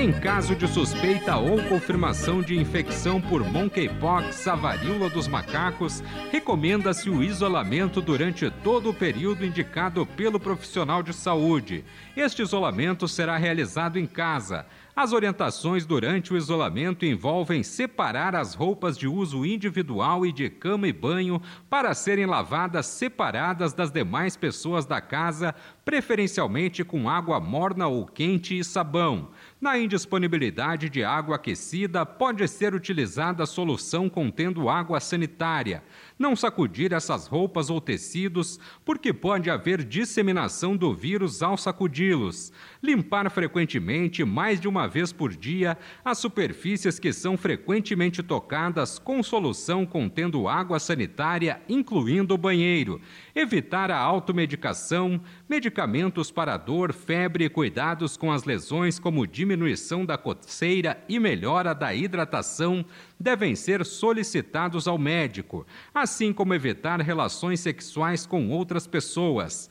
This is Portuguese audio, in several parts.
Em caso de suspeita ou confirmação de infecção por monkeypox, a varíola dos macacos, recomenda-se o isolamento durante todo o período indicado pelo profissional de saúde. Este isolamento será realizado em casa. As orientações durante o isolamento envolvem separar as roupas de uso individual e de cama e banho para serem lavadas separadas das demais pessoas da casa, preferencialmente com água morna ou quente e sabão. Na indisponibilidade de água aquecida, pode ser utilizada a solução contendo água sanitária. Não sacudir essas roupas ou tecidos, porque pode haver disseminação do vírus ao sacudi-los. Limpar frequentemente, mais de uma vez por dia, as superfícies que são frequentemente tocadas com solução contendo água sanitária, incluindo o banheiro. Evitar a automedicação, medicamentos para dor, febre e cuidados com as lesões, como diminuição da coceira e melhora da hidratação, devem ser solicitados ao médico, assim como evitar relações sexuais com outras pessoas.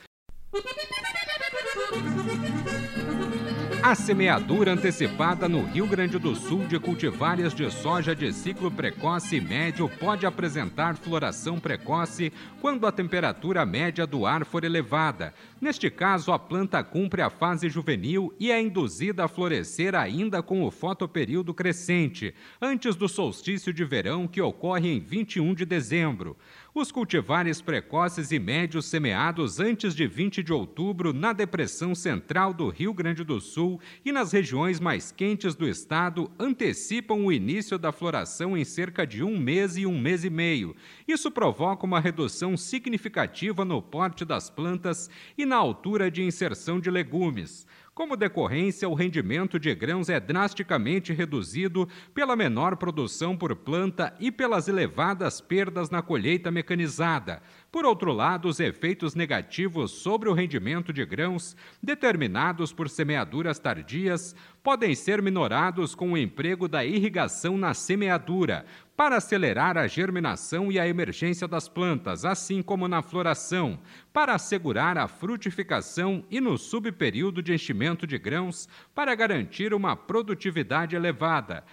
A semeadura antecipada no Rio Grande do Sul de cultivares de soja de ciclo precoce e médio pode apresentar floração precoce quando a temperatura média do ar for elevada. Neste caso, a planta cumpre a fase juvenil e é induzida a florescer ainda com o fotoperíodo crescente, antes do solstício de verão que ocorre em 21 de dezembro. Os cultivares precoces e médios semeados antes de 20 de outubro na depressão central do Rio Grande do Sul e nas regiões mais quentes do estado antecipam o início da floração em cerca de um mês e um mês e meio. Isso provoca uma redução significativa no porte das plantas e na altura de inserção de legumes. Como decorrência, o rendimento de grãos é drasticamente reduzido pela menor produção por planta e pelas elevadas perdas na colheita mecanizada. Por outro lado, os efeitos negativos sobre o rendimento de grãos, determinados por semeaduras tardias, podem ser minorados com o emprego da irrigação na semeadura, para acelerar a germinação e a emergência das plantas, assim como na floração, para assegurar a frutificação e no subperíodo de enchimento de grãos, para garantir uma produtividade elevada.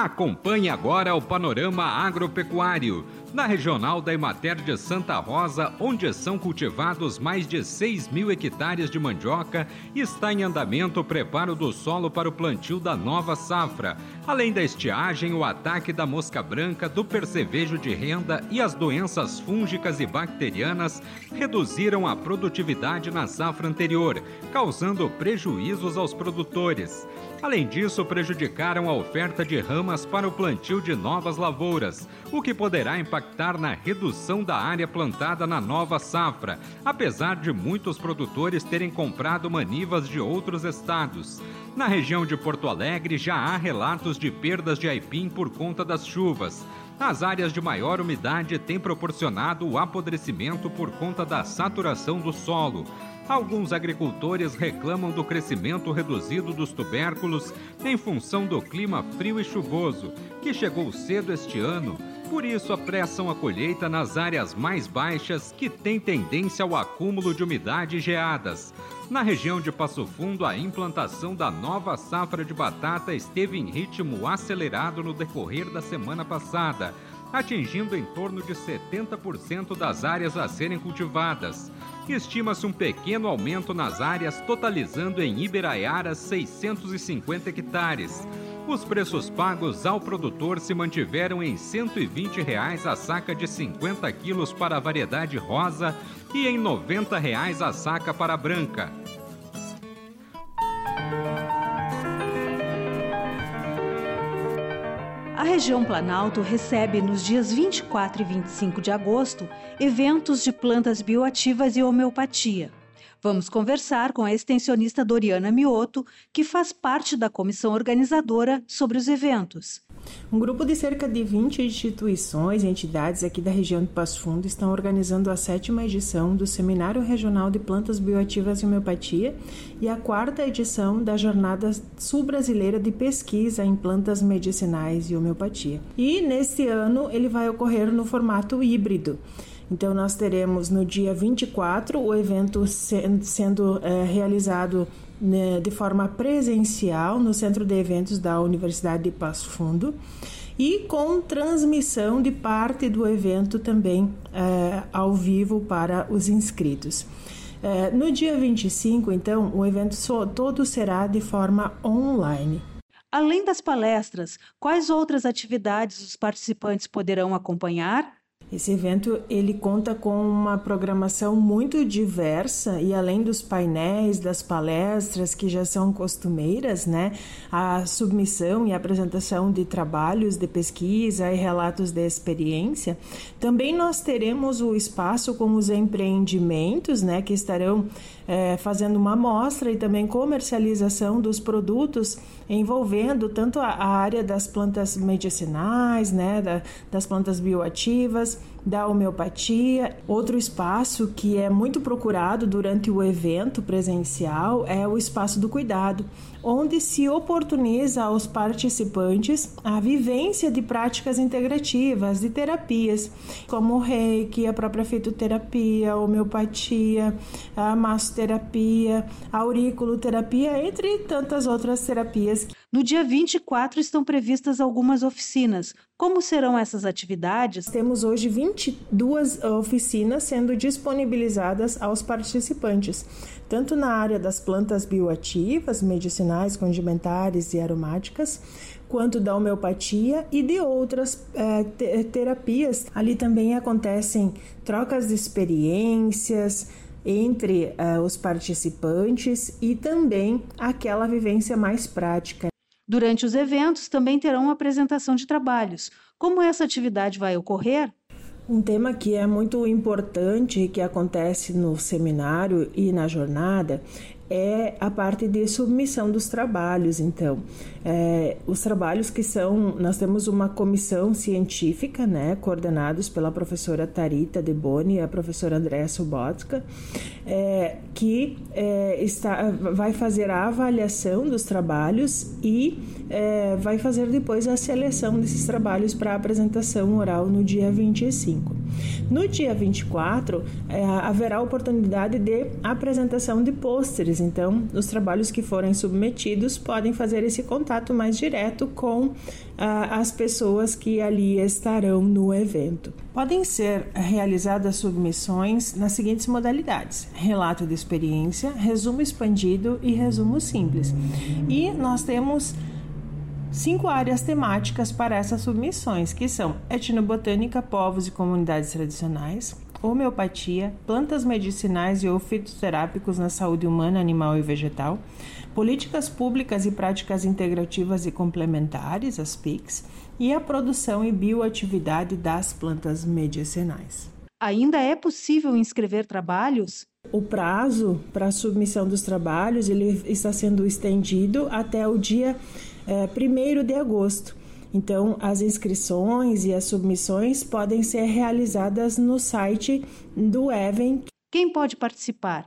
Acompanhe agora o panorama agropecuário na regional da Emater de Santa Rosa, onde são cultivados mais de 6 mil hectares de mandioca, está em andamento o preparo do solo para o plantio da nova safra. Além da estiagem, o ataque da mosca branca, do percevejo de renda e as doenças fúngicas e bacterianas reduziram a produtividade na safra anterior, causando prejuízos aos produtores. Além disso, prejudicaram a oferta de ramas para o plantio de novas lavouras, o que poderá impactar na redução da área plantada na nova safra, apesar de muitos produtores terem comprado manivas de outros estados. Na região de Porto Alegre já há relatos de perdas de aipim por conta das chuvas. As áreas de maior umidade têm proporcionado o apodrecimento por conta da saturação do solo. Alguns agricultores reclamam do crescimento reduzido dos tubérculos em função do clima frio e chuvoso, que chegou cedo este ano. Por isso, apressam a colheita nas áreas mais baixas, que têm tendência ao acúmulo de umidade e geadas. Na região de Passo Fundo, a implantação da nova safra de batata esteve em ritmo acelerado no decorrer da semana passada, atingindo em torno de 70% das áreas a serem cultivadas. Estima-se um pequeno aumento nas áreas, totalizando em Iberaiara 650 hectares. Os preços pagos ao produtor se mantiveram em 120 reais a saca de 50 quilos para a variedade rosa e em 90 reais a saca para a branca. A região Planalto recebe nos dias 24 e 25 de agosto eventos de plantas bioativas e homeopatia. Vamos conversar com a extensionista Doriana Mioto, que faz parte da comissão organizadora sobre os eventos. Um grupo de cerca de 20 instituições e entidades aqui da região de Passo Fundo estão organizando a sétima edição do Seminário Regional de Plantas Bioativas e Homeopatia e a quarta edição da Jornada Sul-Brasileira de Pesquisa em Plantas Medicinais e Homeopatia. E neste ano ele vai ocorrer no formato híbrido. Então, nós teremos no dia 24 o evento sendo é, realizado né, de forma presencial no centro de eventos da Universidade de Passo Fundo e com transmissão de parte do evento também é, ao vivo para os inscritos. É, no dia 25, então, o evento todo será de forma online. Além das palestras, quais outras atividades os participantes poderão acompanhar? Esse evento ele conta com uma programação muito diversa e além dos painéis, das palestras que já são costumeiras, né, a submissão e apresentação de trabalhos de pesquisa e relatos de experiência, também nós teremos o espaço com os empreendimentos, né, que estarão é, fazendo uma amostra e também comercialização dos produtos envolvendo tanto a, área das plantas medicinais, né, da, das plantas bioativas, da homeopatia. Outro espaço que é muito procurado durante o evento presencial é o espaço do cuidado, onde se oportuniza aos participantes a vivência de práticas integrativas, de terapias, como o reiki, a própria fitoterapia, a homeopatia, a massoterapia, a auriculoterapia, entre tantas outras terapias. No dia 24 estão previstas algumas oficinas. Como serão essas atividades? Temos hoje 22 oficinas sendo disponibilizadas aos participantes, tanto na área das plantas bioativas, medicinais, condimentares e aromáticas, quanto da homeopatia e de outras é, terapias. Ali também acontecem trocas de experiências entre uh, os participantes e também aquela vivência mais prática. Durante os eventos também terão apresentação de trabalhos. Como essa atividade vai ocorrer? Um tema que é muito importante que acontece no seminário e na jornada é a parte de submissão dos trabalhos. Então, é, os trabalhos que são, nós temos uma comissão científica, né, coordenados pela professora Tarita De Boni e a professora Andréa Subotka, é, que é, está, vai fazer a avaliação dos trabalhos e é, vai fazer depois a seleção desses trabalhos para apresentação oral no dia 25. No dia 24, é, haverá oportunidade de apresentação de pôsteres, então, os trabalhos que forem submetidos podem fazer esse contato mais direto com ah, as pessoas que ali estarão no evento. Podem ser realizadas submissões nas seguintes modalidades: relato de experiência, resumo expandido e resumo simples. E nós temos cinco áreas temáticas para essas submissões, que são etnobotânica, povos e comunidades tradicionais, homeopatia, plantas medicinais e ou fitoterápicos na saúde humana, animal e vegetal, políticas públicas e práticas integrativas e complementares, as PICs, e a produção e bioatividade das plantas medicinais. Ainda é possível inscrever trabalhos? O prazo para a submissão dos trabalhos ele está sendo estendido até o dia é, eh, 1 de agosto. Então, as inscrições e as submissões podem ser realizadas no site do Even. Quem pode participar?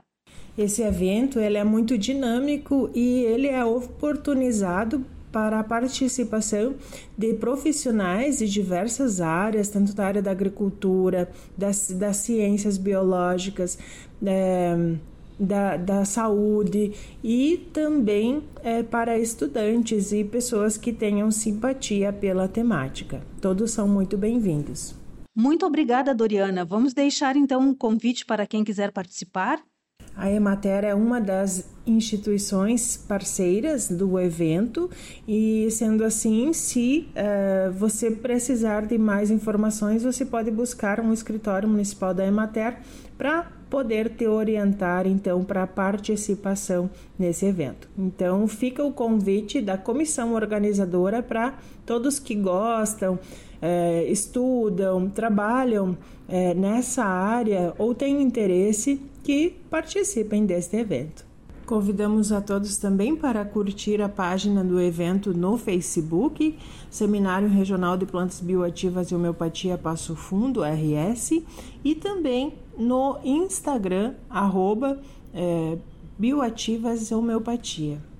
Esse evento ele é muito dinâmico e ele é oportunizado para a participação de profissionais de diversas áreas, tanto da área da agricultura, das, das ciências biológicas, é, da, da saúde e também é, para estudantes e pessoas que tenham simpatia pela temática. Todos são muito bem-vindos. Muito obrigada, Doriana. Vamos deixar então um convite para quem quiser participar? A Emater é uma das instituições parceiras do evento e, sendo assim, se uh, você precisar de mais informações, você pode buscar um escritório municipal da Emater para poder te orientar então para a participação nesse evento. Então fica o convite da comissão organizadora para todos que gostam, estudam, trabalham nessa área ou têm interesse que participem deste evento. Convidamos a todos também para curtir a página do evento no Facebook, Seminário Regional de Plantas Bioativas e Homeopatia Passo Fundo, RS, e também no Instagram, arroba é, Bioativas e Homeopatia.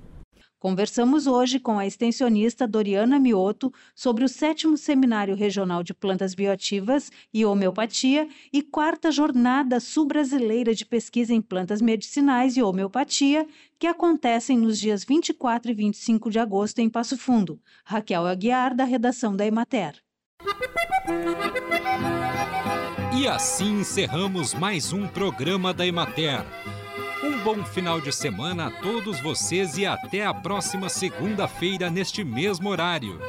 Conversamos hoje com a extensionista Doriana Mioto sobre o sétimo Seminário Regional de Plantas Bioativas e Homeopatia e quarta Jornada Sul-Brasileira de Pesquisa em Plantas Medicinais e Homeopatia, que acontecem nos dias 24 e 25 de agosto em Passo Fundo. Raquel Aguiar, da redação da Emater. E assim encerramos mais um programa da Emater. Um bom final de semana a todos vocês e até a próxima segunda-feira neste mesmo horário.